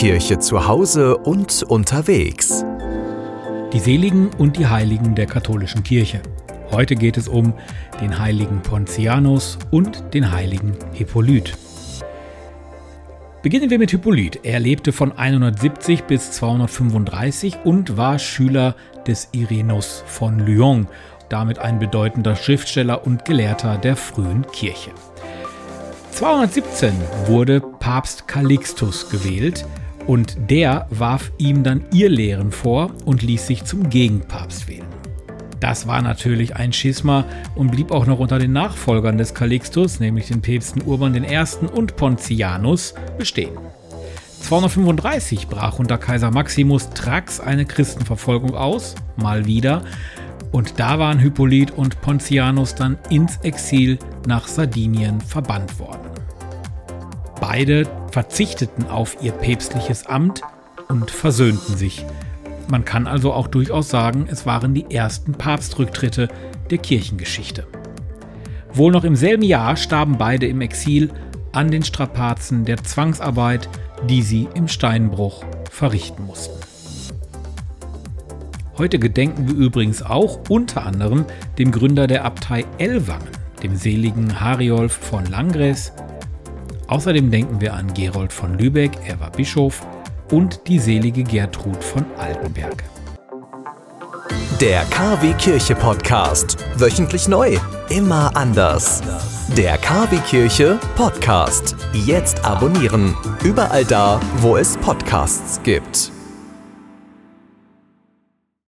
Kirche zu Hause und unterwegs. Die Seligen und die Heiligen der katholischen Kirche. Heute geht es um den heiligen Pontianus und den heiligen Hippolyt. Beginnen wir mit Hippolyt. Er lebte von 170 bis 235 und war Schüler des Irenus von Lyon, damit ein bedeutender Schriftsteller und Gelehrter der frühen Kirche. 217 wurde Papst Calixtus gewählt und der warf ihm dann ihr Lehren vor und ließ sich zum Gegenpapst wählen. Das war natürlich ein Schisma und blieb auch noch unter den Nachfolgern des Calixtus, nämlich den Päpsten Urban I. und Pontianus, bestehen. 235 brach unter Kaiser Maximus Thrax eine Christenverfolgung aus, mal wieder, und da waren Hippolyt und Pontianus dann ins Exil nach Sardinien verbannt worden. Beide verzichteten auf ihr päpstliches Amt und versöhnten sich. Man kann also auch durchaus sagen, es waren die ersten Papstrücktritte der Kirchengeschichte. Wohl noch im selben Jahr starben beide im Exil an den Strapazen der Zwangsarbeit, die sie im Steinbruch verrichten mussten. Heute gedenken wir übrigens auch unter anderem dem Gründer der Abtei Ellwangen, dem seligen Hariolf von Langres. Außerdem denken wir an Gerold von Lübeck, er war Bischof, und die selige Gertrud von Altenberg. Der KW Kirche Podcast. Wöchentlich neu. Immer anders. Der KW Kirche Podcast. Jetzt abonnieren. Überall da, wo es Podcasts gibt.